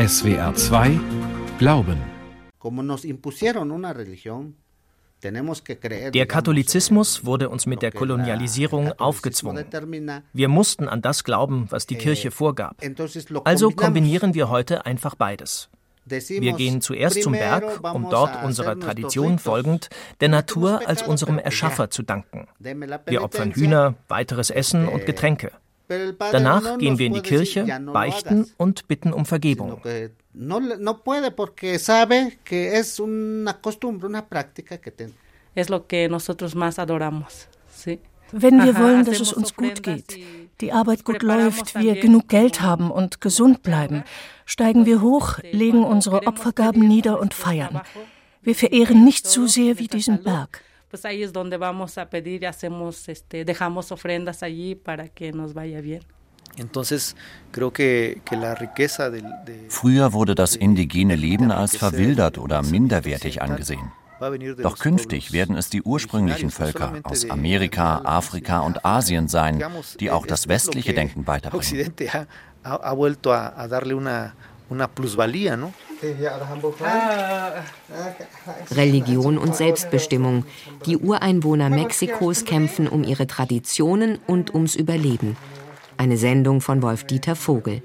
SWR 2 Glauben Der Katholizismus wurde uns mit der Kolonialisierung aufgezwungen. Wir mussten an das glauben, was die Kirche vorgab. Also kombinieren wir heute einfach beides. Wir gehen zuerst zum Berg, um dort unserer Tradition folgend der Natur als unserem Erschaffer zu danken. Wir opfern Hühner, weiteres Essen und Getränke. Danach gehen wir in die Kirche, beichten und bitten um Vergebung. Wenn wir wollen, dass es uns gut geht, die Arbeit gut läuft, wir genug Geld haben und gesund bleiben, steigen wir hoch, legen unsere Opfergaben nieder und feiern. Wir verehren nicht so sehr wie diesen Berg. Früher wurde das indigene Leben als verwildert oder minderwertig angesehen. Doch künftig werden es die ursprünglichen Völker aus Amerika, Afrika und Asien sein, die auch das westliche Denken weiterbringen. Religion und Selbstbestimmung. Die Ureinwohner Mexikos kämpfen um ihre Traditionen und ums Überleben. Eine Sendung von Wolf-Dieter Vogel.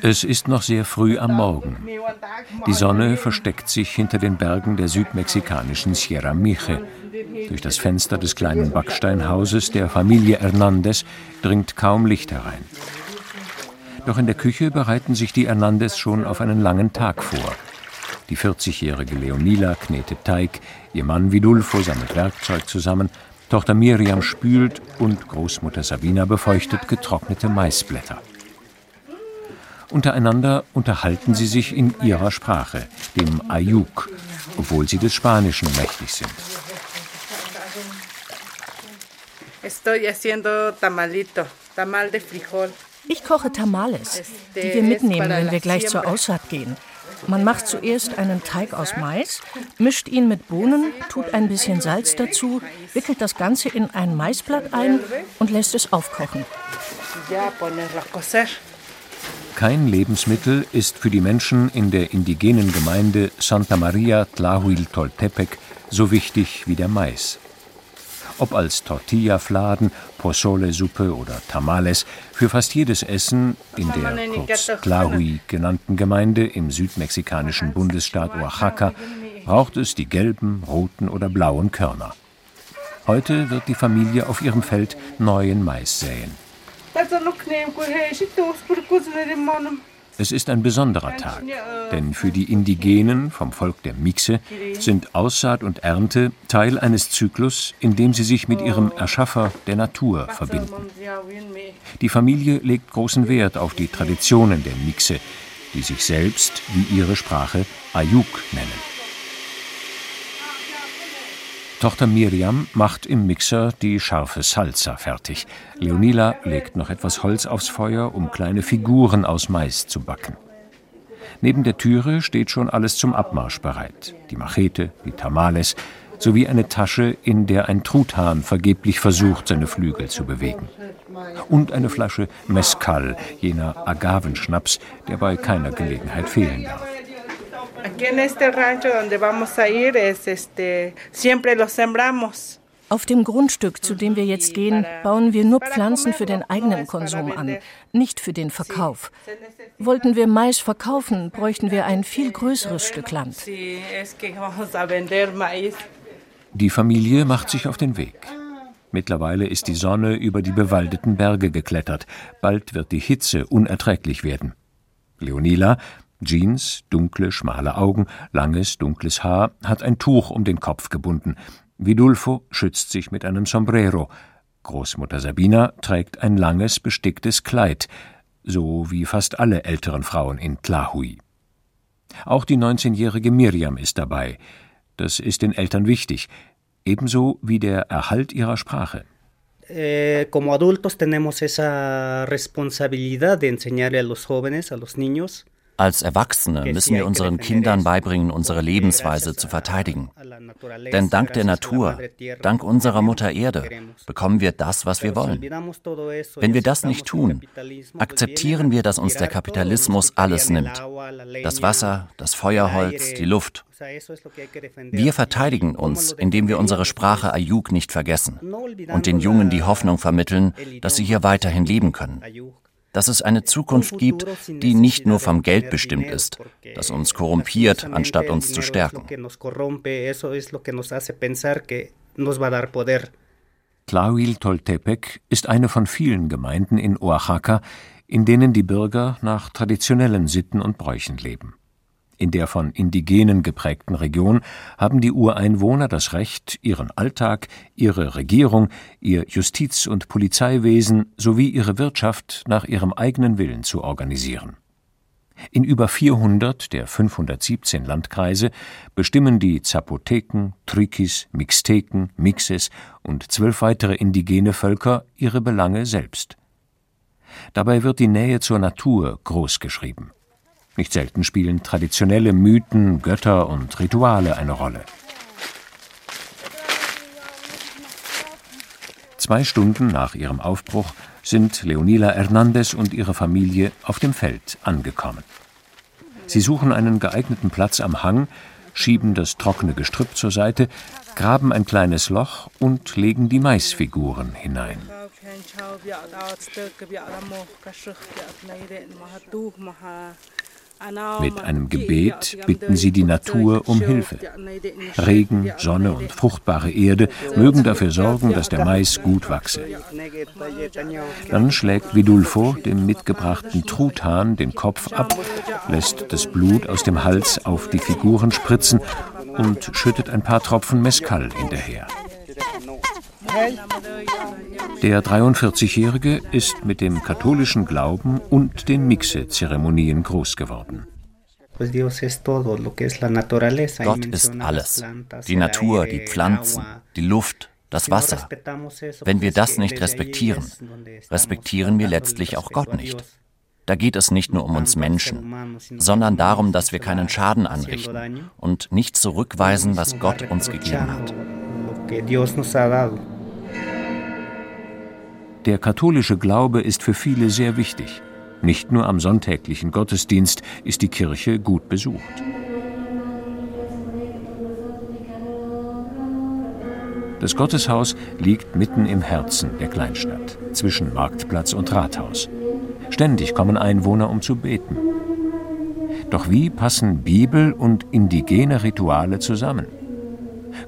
Es ist noch sehr früh am Morgen. Die Sonne versteckt sich hinter den Bergen der südmexikanischen Sierra Miche. Durch das Fenster des kleinen Backsteinhauses der Familie Hernandez dringt kaum Licht herein. Doch in der Küche bereiten sich die Hernandez schon auf einen langen Tag vor. Die 40-jährige Leonila knetet Teig, ihr Mann Vidulfo sammelt Werkzeug zusammen, Tochter Miriam spült und Großmutter Sabina befeuchtet getrocknete Maisblätter. Untereinander unterhalten sie sich in ihrer Sprache, dem Ayuk, obwohl sie des Spanischen mächtig sind. Ich koche Tamales, die wir mitnehmen, wenn wir gleich zur Aussaat gehen. Man macht zuerst einen Teig aus Mais, mischt ihn mit Bohnen, tut ein bisschen Salz dazu, wickelt das Ganze in ein Maisblatt ein und lässt es aufkochen. Kein Lebensmittel ist für die Menschen in der indigenen Gemeinde Santa Maria Tlahuiltoltepec so wichtig wie der Mais. Ob als Tortillafladen, Pozole-Suppe oder Tamales, für fast jedes Essen in der kurz Tlahui genannten Gemeinde im südmexikanischen Bundesstaat Oaxaca braucht es die gelben, roten oder blauen Körner. Heute wird die Familie auf ihrem Feld neuen Mais säen. Es ist ein besonderer Tag, denn für die Indigenen vom Volk der Mixe sind Aussaat und Ernte Teil eines Zyklus, in dem sie sich mit ihrem Erschaffer der Natur verbinden. Die Familie legt großen Wert auf die Traditionen der Mixe, die sich selbst, wie ihre Sprache, Ayuk nennen. Tochter Miriam macht im Mixer die scharfe Salsa fertig. Leonila legt noch etwas Holz aufs Feuer, um kleine Figuren aus Mais zu backen. Neben der Türe steht schon alles zum Abmarsch bereit. Die Machete, die Tamales sowie eine Tasche, in der ein Truthahn vergeblich versucht, seine Flügel zu bewegen. Und eine Flasche Mezcal, jener Agavenschnaps, der bei keiner Gelegenheit fehlen darf. Aquí en este rancho donde vamos a ir es este siempre lo sembramos. Auf dem Grundstück, zu dem wir jetzt gehen, bauen wir nur Pflanzen für den eigenen Konsum an, nicht für den Verkauf. Wollten wir Mais verkaufen, bräuchten wir ein viel größeres Stück Land. Die Familie macht sich auf den Weg. Mittlerweile ist die Sonne über die bewaldeten Berge geklettert. Bald wird die Hitze unerträglich werden. Leonila, Jeans, dunkle, schmale Augen, langes, dunkles Haar, hat ein Tuch um den Kopf gebunden. Vidulfo schützt sich mit einem Sombrero. Großmutter Sabina trägt ein langes, besticktes Kleid, so wie fast alle älteren Frauen in Tlahui. Auch die 19-jährige Miriam ist dabei. Das ist den Eltern wichtig, ebenso wie der Erhalt ihrer Sprache. Eh, como adultos tenemos esa responsabilidad de enseñarle a los jóvenes, a Als Erwachsene müssen wir unseren Kindern beibringen, unsere Lebensweise zu verteidigen. Denn dank der Natur, dank unserer Mutter Erde, bekommen wir das, was wir wollen. Wenn wir das nicht tun, akzeptieren wir, dass uns der Kapitalismus alles nimmt. Das Wasser, das Feuerholz, die Luft. Wir verteidigen uns, indem wir unsere Sprache Ayuk nicht vergessen und den Jungen die Hoffnung vermitteln, dass sie hier weiterhin leben können dass es eine Zukunft gibt, die nicht nur vom Geld bestimmt ist, das uns korrumpiert, anstatt uns zu stärken. Tlahuil-Toltepec ist eine von vielen Gemeinden in Oaxaca, in denen die Bürger nach traditionellen Sitten und Bräuchen leben. In der von Indigenen geprägten Region haben die Ureinwohner das Recht, ihren Alltag, ihre Regierung, ihr Justiz- und Polizeiwesen sowie ihre Wirtschaft nach ihrem eigenen Willen zu organisieren. In über 400 der 517 Landkreise bestimmen die Zapoteken, Triquis, Mixteken, Mixes und zwölf weitere indigene Völker ihre Belange selbst. Dabei wird die Nähe zur Natur großgeschrieben. Nicht selten spielen traditionelle Mythen, Götter und Rituale eine Rolle. Zwei Stunden nach ihrem Aufbruch sind Leonila Hernandez und ihre Familie auf dem Feld angekommen. Sie suchen einen geeigneten Platz am Hang, schieben das trockene Gestrüpp zur Seite, graben ein kleines Loch und legen die Maisfiguren hinein. Mit einem Gebet bitten sie die Natur um Hilfe. Regen, Sonne und fruchtbare Erde mögen dafür sorgen, dass der Mais gut wachse. Dann schlägt Vidulfo dem mitgebrachten Truthahn den Kopf ab, lässt das Blut aus dem Hals auf die Figuren spritzen und schüttet ein paar Tropfen Mescal hinterher. Der 43-Jährige ist mit dem katholischen Glauben und den Mixe-Zeremonien groß geworden. Gott ist alles. Die Natur, die Pflanzen, die Luft, das Wasser. Wenn wir das nicht respektieren, respektieren wir letztlich auch Gott nicht. Da geht es nicht nur um uns Menschen, sondern darum, dass wir keinen Schaden anrichten und nicht zurückweisen, was Gott uns gegeben hat. Der katholische Glaube ist für viele sehr wichtig. Nicht nur am sonntäglichen Gottesdienst ist die Kirche gut besucht. Das Gotteshaus liegt mitten im Herzen der Kleinstadt, zwischen Marktplatz und Rathaus. Ständig kommen Einwohner, um zu beten. Doch wie passen Bibel und indigene Rituale zusammen?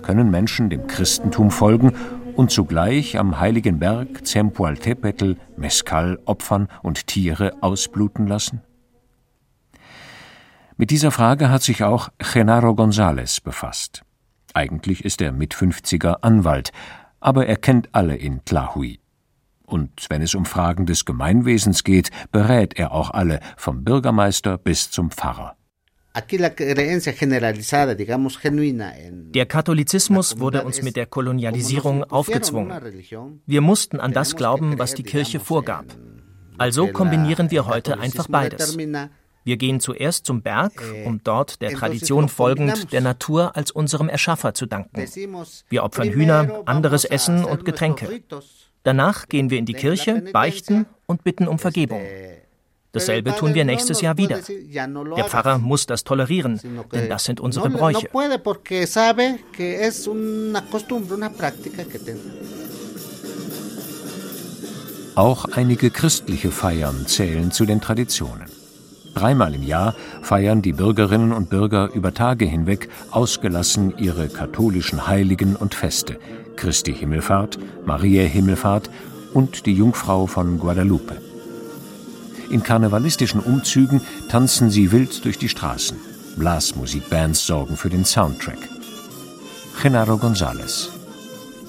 Können Menschen dem Christentum folgen und zugleich am heiligen Berg Zempoaltepetl Mescal opfern und Tiere ausbluten lassen? Mit dieser Frage hat sich auch Genaro González befasst. Eigentlich ist er mit 50er Anwalt, aber er kennt alle in Tlahui. Und wenn es um Fragen des Gemeinwesens geht, berät er auch alle, vom Bürgermeister bis zum Pfarrer. Der Katholizismus wurde uns mit der Kolonialisierung aufgezwungen. Wir mussten an das glauben, was die Kirche vorgab. Also kombinieren wir heute einfach beides. Wir gehen zuerst zum Berg, eh, um dort der Tradition folgend der Natur als unserem Erschaffer zu danken. Wir opfern Hühner, anderes Essen und Getränke. Danach gehen wir in die Kirche, beichten und bitten um Vergebung. Dasselbe tun wir nächstes Jahr wieder. Der Pfarrer muss das tolerieren, denn das sind unsere Bräuche. Auch einige christliche Feiern zählen zu den Traditionen. Dreimal im Jahr feiern die Bürgerinnen und Bürger über Tage hinweg ausgelassen ihre katholischen Heiligen und Feste, Christi Himmelfahrt, Mariä Himmelfahrt und die Jungfrau von Guadalupe. In karnevalistischen Umzügen tanzen sie wild durch die Straßen. Blasmusikbands sorgen für den Soundtrack. Genaro González.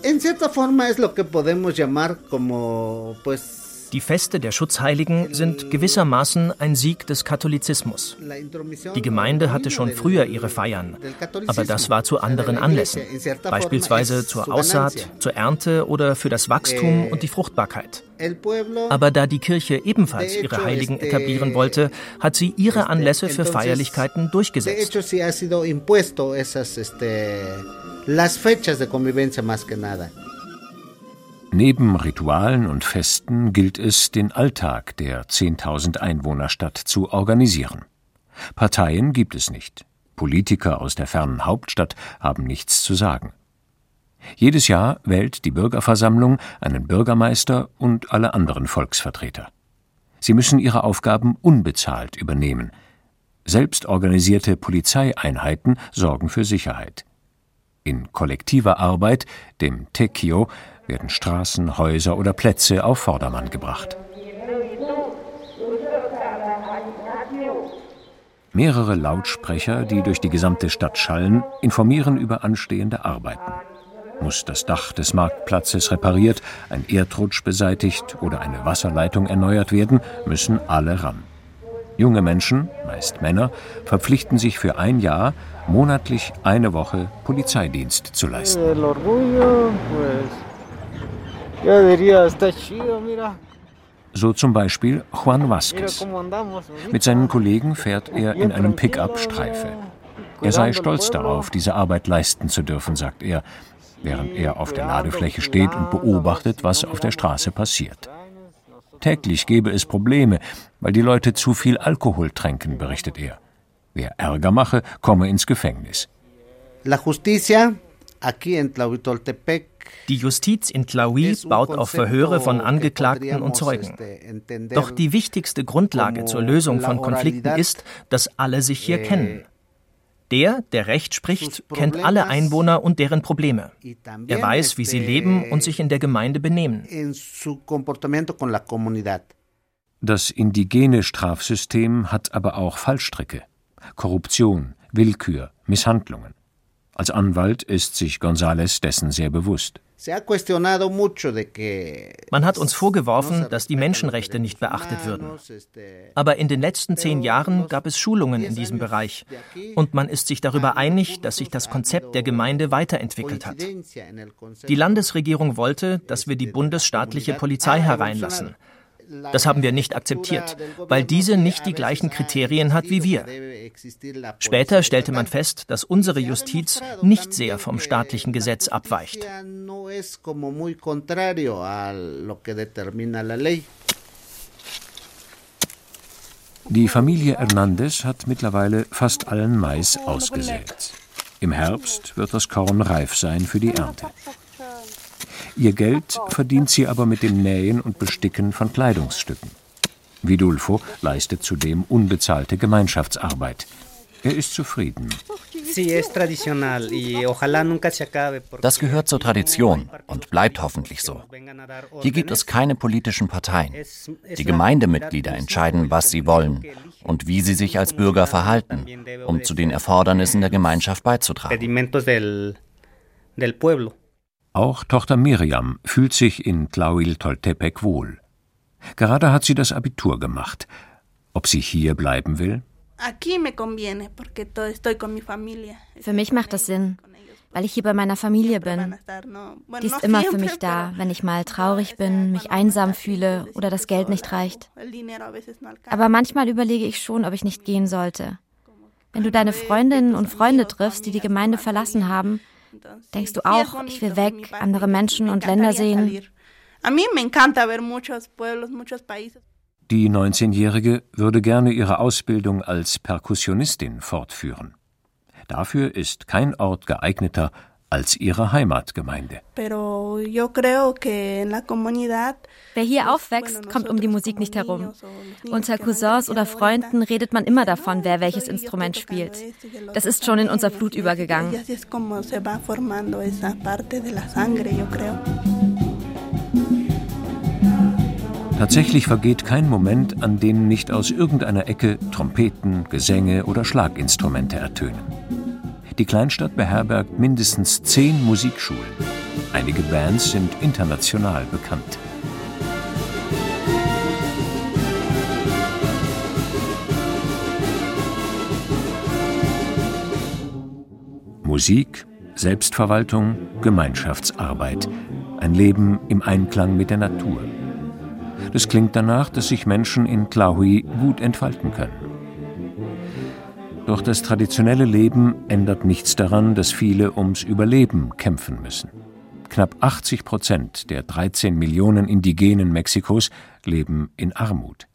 En cierta forma es lo que podemos llamar como pues Die Feste der Schutzheiligen sind gewissermaßen ein Sieg des Katholizismus. Die Gemeinde hatte schon früher ihre Feiern, aber das war zu anderen Anlässen, beispielsweise zur Aussaat, zur Ernte oder für das Wachstum und die Fruchtbarkeit. Aber da die Kirche ebenfalls ihre Heiligen etablieren wollte, hat sie ihre Anlässe für Feierlichkeiten durchgesetzt. Neben Ritualen und Festen gilt es, den Alltag der 10.000 Einwohnerstadt zu organisieren. Parteien gibt es nicht. Politiker aus der fernen Hauptstadt haben nichts zu sagen. Jedes Jahr wählt die Bürgerversammlung einen Bürgermeister und alle anderen Volksvertreter. Sie müssen ihre Aufgaben unbezahlt übernehmen. Selbstorganisierte Polizeieinheiten sorgen für Sicherheit. In kollektiver Arbeit, dem Tekio, werden Straßen, Häuser oder Plätze auf Vordermann gebracht. Mehrere Lautsprecher, die durch die gesamte Stadt schallen, informieren über anstehende Arbeiten. Muss das Dach des Marktplatzes repariert, ein Erdrutsch beseitigt oder eine Wasserleitung erneuert werden, müssen alle ran. Junge Menschen, meist Männer, verpflichten sich für ein Jahr, monatlich eine Woche Polizeidienst zu leisten. So zum Beispiel Juan Vázquez. Mit seinen Kollegen fährt er in einem Pickup Streife. Er sei stolz darauf, diese Arbeit leisten zu dürfen, sagt er, während er auf der Ladefläche steht und beobachtet, was auf der Straße passiert. Täglich gebe es Probleme, weil die Leute zu viel Alkohol tränken, berichtet er. Wer Ärger mache, komme ins Gefängnis. La justicia die Justiz in Tlaui baut auf Verhöre von Angeklagten und Zeugen. Doch die wichtigste Grundlage zur Lösung von Konflikten ist, dass alle sich hier kennen. Der, der Recht spricht, kennt alle Einwohner und deren Probleme. Er weiß, wie sie leben und sich in der Gemeinde benehmen. Das indigene Strafsystem hat aber auch Fallstricke. Korruption, Willkür, Misshandlungen. Als Anwalt ist sich González dessen sehr bewusst. Man hat uns vorgeworfen, dass die Menschenrechte nicht beachtet würden. Aber in den letzten zehn Jahren gab es Schulungen in diesem Bereich und man ist sich darüber einig, dass sich das Konzept der Gemeinde weiterentwickelt hat. Die Landesregierung wollte, dass wir die bundesstaatliche Polizei hereinlassen. Das haben wir nicht akzeptiert, weil diese nicht die gleichen Kriterien hat wie wir. Später stellte man fest, dass unsere Justiz nicht sehr vom staatlichen Gesetz abweicht. Die Familie Hernandez hat mittlerweile fast allen Mais ausgesät. Im Herbst wird das Korn reif sein für die Ernte. Ihr Geld verdient sie aber mit dem Nähen und Besticken von Kleidungsstücken. Vidulfo leistet zudem unbezahlte Gemeinschaftsarbeit. Er ist zufrieden. Das gehört zur Tradition und bleibt hoffentlich so. Hier gibt es keine politischen Parteien. Die Gemeindemitglieder entscheiden, was sie wollen und wie sie sich als Bürger verhalten, um zu den Erfordernissen der Gemeinschaft beizutragen. Auch Tochter Miriam fühlt sich in Tlahuil-Toltepec wohl. Gerade hat sie das Abitur gemacht. Ob sie hier bleiben will? Für mich macht das Sinn, weil ich hier bei meiner Familie bin. Die ist immer für mich da, wenn ich mal traurig bin, mich einsam fühle oder das Geld nicht reicht. Aber manchmal überlege ich schon, ob ich nicht gehen sollte. Wenn du deine Freundinnen und Freunde triffst, die die Gemeinde verlassen haben, Denkst du auch, ich will weg, andere Menschen und Länder sehen? Die 19-Jährige würde gerne ihre Ausbildung als Perkussionistin fortführen. Dafür ist kein Ort geeigneter als ihre Heimatgemeinde. Wer hier aufwächst, kommt um die Musik nicht herum. Unter Cousins oder Freunden redet man immer davon, wer welches Instrument spielt. Das ist schon in unser Blut übergegangen. Tatsächlich vergeht kein Moment, an dem nicht aus irgendeiner Ecke Trompeten, Gesänge oder Schlaginstrumente ertönen. Die Kleinstadt beherbergt mindestens zehn Musikschulen. Einige Bands sind international bekannt. Musik, Selbstverwaltung, Gemeinschaftsarbeit. Ein Leben im Einklang mit der Natur. Das klingt danach, dass sich Menschen in Tlahui gut entfalten können. Doch das traditionelle Leben ändert nichts daran, dass viele ums Überleben kämpfen müssen. Knapp 80 Prozent der 13 Millionen Indigenen Mexikos leben in Armut.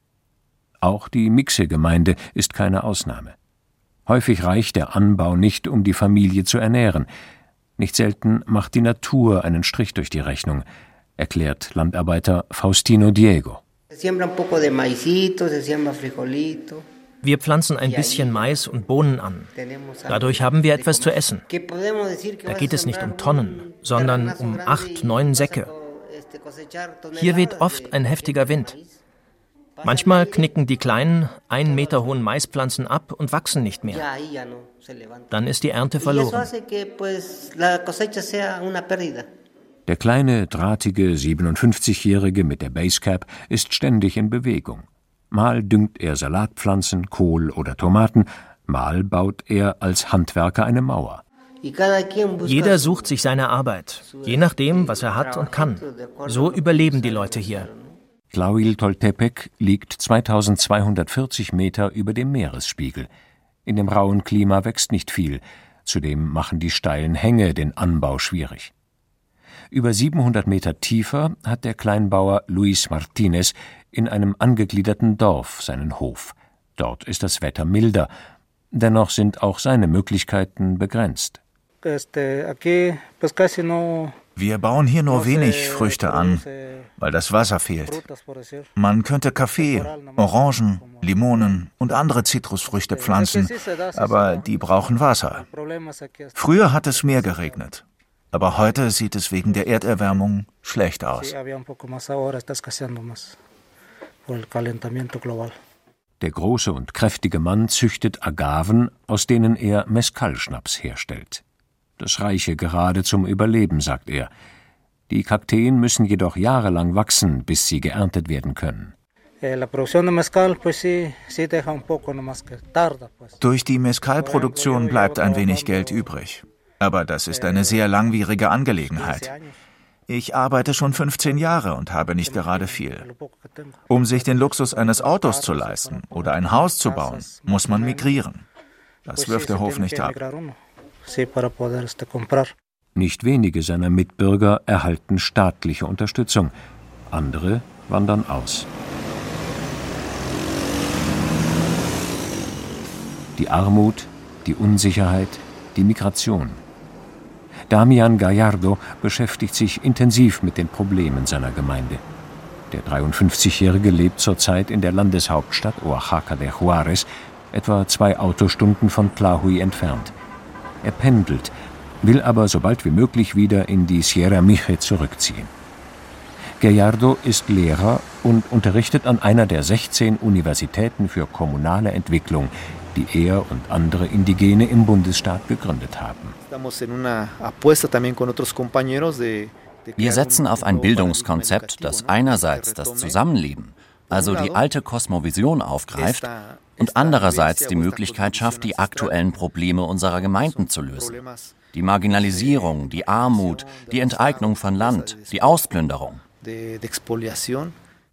Auch die Mixe-Gemeinde ist keine Ausnahme. Häufig reicht der Anbau nicht, um die Familie zu ernähren. Nicht selten macht die Natur einen Strich durch die Rechnung, erklärt Landarbeiter Faustino Diego. Wir pflanzen ein bisschen Mais und Bohnen an. Dadurch haben wir etwas zu essen. Da geht es nicht um Tonnen, sondern um acht, neun Säcke. Hier weht oft ein heftiger Wind. Manchmal knicken die kleinen, einen Meter hohen Maispflanzen ab und wachsen nicht mehr. Dann ist die Ernte verloren. Der kleine, drahtige 57-Jährige mit der Basecap ist ständig in Bewegung. Mal düngt er Salatpflanzen, Kohl oder Tomaten, mal baut er als Handwerker eine Mauer. Jeder sucht sich seine Arbeit, je nachdem, was er hat und kann. So überleben die Leute hier. Tlahuiltoltepec liegt 2240 Meter über dem Meeresspiegel. In dem rauen Klima wächst nicht viel, zudem machen die steilen Hänge den Anbau schwierig. Über 700 Meter tiefer hat der Kleinbauer Luis Martinez in einem angegliederten Dorf seinen Hof. Dort ist das Wetter milder, dennoch sind auch seine Möglichkeiten begrenzt. Wir bauen hier nur wenig Früchte an, weil das Wasser fehlt. Man könnte Kaffee, Orangen, Limonen und andere Zitrusfrüchte pflanzen, aber die brauchen Wasser. Früher hat es mehr geregnet, aber heute sieht es wegen der Erderwärmung schlecht aus. Der große und kräftige Mann züchtet Agaven, aus denen er Mescalschnaps herstellt. Das reiche gerade zum Überleben, sagt er. Die Kakteen müssen jedoch jahrelang wachsen, bis sie geerntet werden können. Eh, Durch die Mescal-Produktion bleibt ein wenig Geld übrig. Aber das ist eine sehr langwierige Angelegenheit. Ich arbeite schon 15 Jahre und habe nicht gerade viel. Um sich den Luxus eines Autos zu leisten oder ein Haus zu bauen, muss man migrieren. Das wirft der Hof nicht ab. Nicht wenige seiner Mitbürger erhalten staatliche Unterstützung, andere wandern aus. Die Armut, die Unsicherheit, die Migration. Damian Gallardo beschäftigt sich intensiv mit den Problemen seiner Gemeinde. Der 53-Jährige lebt zurzeit in der Landeshauptstadt Oaxaca de Juárez, etwa zwei Autostunden von Tlahui entfernt. Er pendelt, will aber so bald wie möglich wieder in die Sierra Mije zurückziehen. Gallardo ist Lehrer und unterrichtet an einer der 16 Universitäten für kommunale Entwicklung, die er und andere Indigene im Bundesstaat gegründet haben. Wir setzen auf ein Bildungskonzept, das einerseits das Zusammenleben, also die alte Kosmovision aufgreift und andererseits die Möglichkeit schafft, die aktuellen Probleme unserer Gemeinden zu lösen. Die Marginalisierung, die Armut, die Enteignung von Land, die Ausplünderung.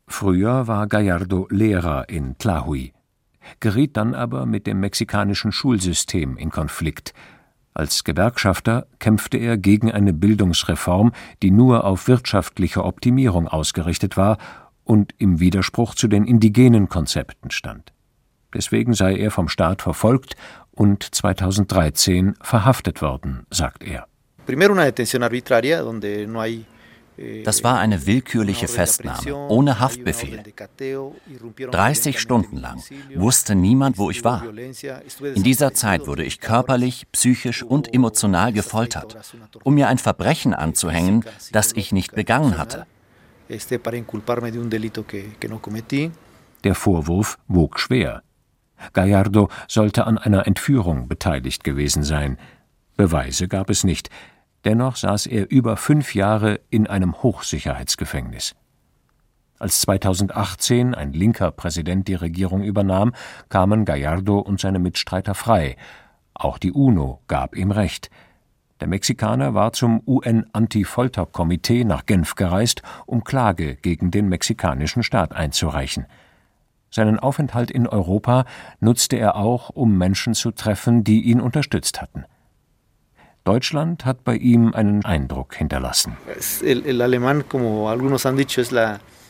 Früher war Gallardo Lehrer in Tlahui, geriet dann aber mit dem mexikanischen Schulsystem in Konflikt. Als Gewerkschafter kämpfte er gegen eine Bildungsreform, die nur auf wirtschaftliche Optimierung ausgerichtet war und im Widerspruch zu den indigenen Konzepten stand. Deswegen sei er vom Staat verfolgt und 2013 verhaftet worden, sagt er. Eh, das war eine willkürliche Festnahme, ohne Haftbefehl. 30 Stunden lang wusste niemand, wo ich war. In dieser Zeit wurde ich körperlich, psychisch und emotional gefoltert, um mir ein Verbrechen anzuhängen, das ich nicht begangen hatte. Der Vorwurf wog schwer. Gallardo sollte an einer Entführung beteiligt gewesen sein. Beweise gab es nicht. Dennoch saß er über fünf Jahre in einem Hochsicherheitsgefängnis. Als 2018 ein linker Präsident die Regierung übernahm, kamen Gallardo und seine Mitstreiter frei. Auch die UNO gab ihm Recht. Der Mexikaner war zum UN-Anti-Folter-Komitee nach Genf gereist, um Klage gegen den mexikanischen Staat einzureichen. Seinen Aufenthalt in Europa nutzte er auch, um Menschen zu treffen, die ihn unterstützt hatten. Deutschland hat bei ihm einen Eindruck hinterlassen.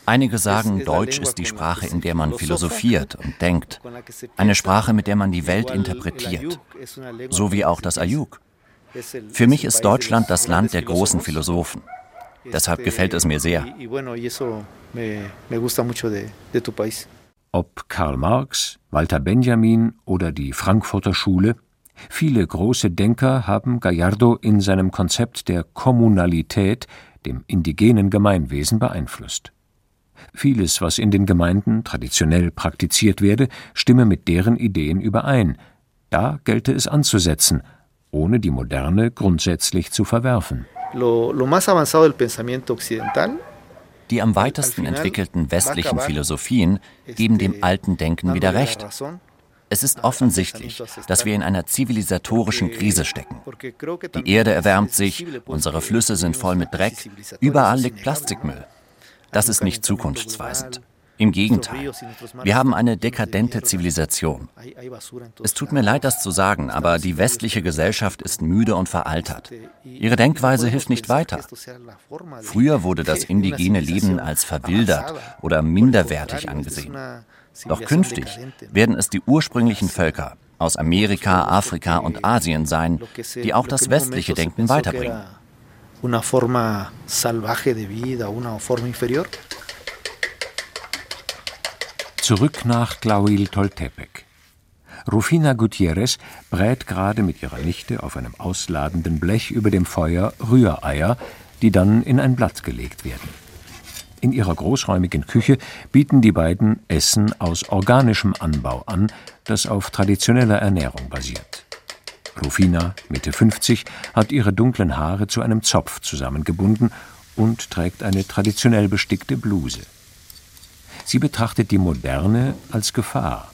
Einige sagen, Deutsch ist die Sprache, in der man philosophiert und denkt. Eine Sprache, mit der man die Welt interpretiert. So wie auch das Ayuk. Für mich ist Deutschland das Land der großen Philosophen. Deshalb gefällt es mir sehr. Ob Karl Marx, Walter Benjamin oder die Frankfurter Schule, Viele große Denker haben Gallardo in seinem Konzept der Kommunalität, dem indigenen Gemeinwesen, beeinflusst. Vieles, was in den Gemeinden traditionell praktiziert werde, stimme mit deren Ideen überein. Da gelte es anzusetzen, ohne die Moderne grundsätzlich zu verwerfen. Die am weitesten entwickelten westlichen Philosophien geben dem alten Denken wieder recht. Es ist offensichtlich, dass wir in einer zivilisatorischen Krise stecken. Die Erde erwärmt sich, unsere Flüsse sind voll mit Dreck, überall liegt Plastikmüll. Das ist nicht zukunftsweisend. Im Gegenteil, wir haben eine dekadente Zivilisation. Es tut mir leid, das zu sagen, aber die westliche Gesellschaft ist müde und veraltert. Ihre Denkweise hilft nicht weiter. Früher wurde das indigene Leben als verwildert oder minderwertig angesehen. Doch künftig werden es die ursprünglichen Völker aus Amerika, Afrika und Asien sein, die auch das westliche Denken weiterbringen. Zurück nach Toltepec. Rufina Gutierrez brät gerade mit ihrer Nichte auf einem ausladenden Blech über dem Feuer Rühreier, die dann in ein Blatt gelegt werden. In ihrer großräumigen Küche bieten die beiden Essen aus organischem Anbau an, das auf traditioneller Ernährung basiert. Rufina, Mitte 50, hat ihre dunklen Haare zu einem Zopf zusammengebunden und trägt eine traditionell bestickte Bluse. Sie betrachtet die Moderne als Gefahr.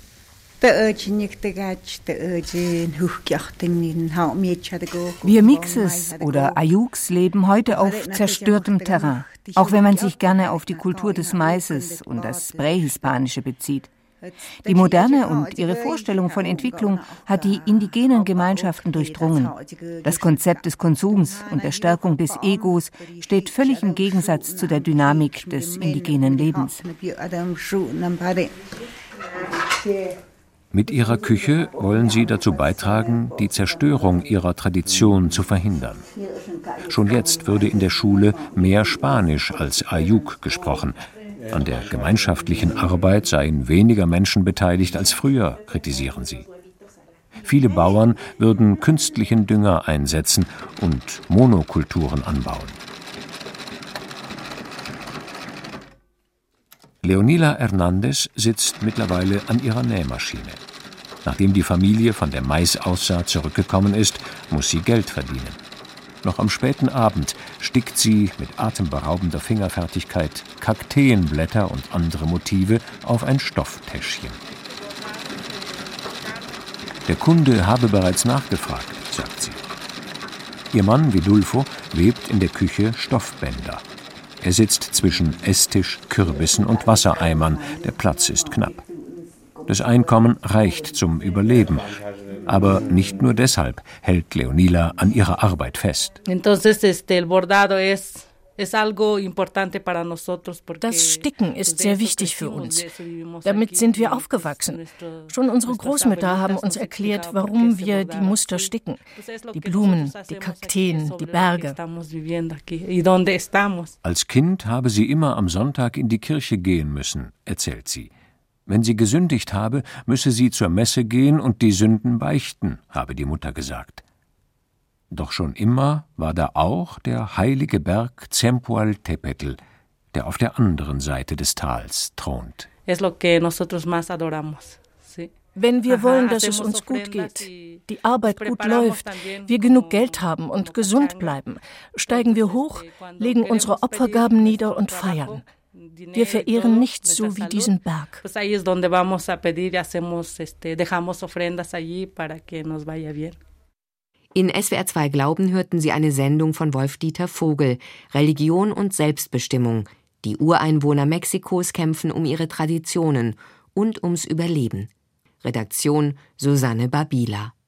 Wir Mixes oder Ayuks leben heute auf zerstörtem Terrain, auch wenn man sich gerne auf die Kultur des Maises und das Prähispanische bezieht. Die Moderne und ihre Vorstellung von Entwicklung hat die indigenen Gemeinschaften durchdrungen. Das Konzept des Konsums und der Stärkung des Egos steht völlig im Gegensatz zu der Dynamik des indigenen Lebens. Mit ihrer Küche wollen sie dazu beitragen, die Zerstörung ihrer Tradition zu verhindern. Schon jetzt würde in der Schule mehr Spanisch als Ayuk gesprochen. An der gemeinschaftlichen Arbeit seien weniger Menschen beteiligt als früher, kritisieren sie. Viele Bauern würden künstlichen Dünger einsetzen und Monokulturen anbauen. Leonila Hernandez sitzt mittlerweile an ihrer Nähmaschine. Nachdem die Familie von der Maisaussaat zurückgekommen ist, muss sie Geld verdienen. Noch am späten Abend stickt sie mit atemberaubender Fingerfertigkeit Kakteenblätter und andere Motive auf ein Stofftäschchen. Der Kunde habe bereits nachgefragt, sagt sie. Ihr Mann Vidulfo webt in der Küche Stoffbänder. Er sitzt zwischen Esstisch, Kürbissen und Wassereimern. Der Platz ist knapp. Das Einkommen reicht zum Überleben. Aber nicht nur deshalb hält Leonila an ihrer Arbeit fest. Das Sticken ist sehr wichtig für uns. Damit sind wir aufgewachsen. Schon unsere Großmütter haben uns erklärt, warum wir die Muster sticken. Die Blumen, die Kakteen, die Berge. Als Kind habe sie immer am Sonntag in die Kirche gehen müssen, erzählt sie. Wenn sie gesündigt habe, müsse sie zur Messe gehen und die Sünden beichten, habe die Mutter gesagt. Doch schon immer war da auch der heilige Berg Zempoaltepetl, der auf der anderen Seite des Tals thront. Wenn wir wollen, dass es uns gut geht, die Arbeit gut läuft, wir genug Geld haben und gesund bleiben, steigen wir hoch, legen unsere Opfergaben nieder und feiern. Wir verehren nichts so wie diesen Berg. In SWR 2 Glauben hörten Sie eine Sendung von Wolf-Dieter Vogel, Religion und Selbstbestimmung. Die Ureinwohner Mexikos kämpfen um ihre Traditionen und ums Überleben. Redaktion Susanne Babila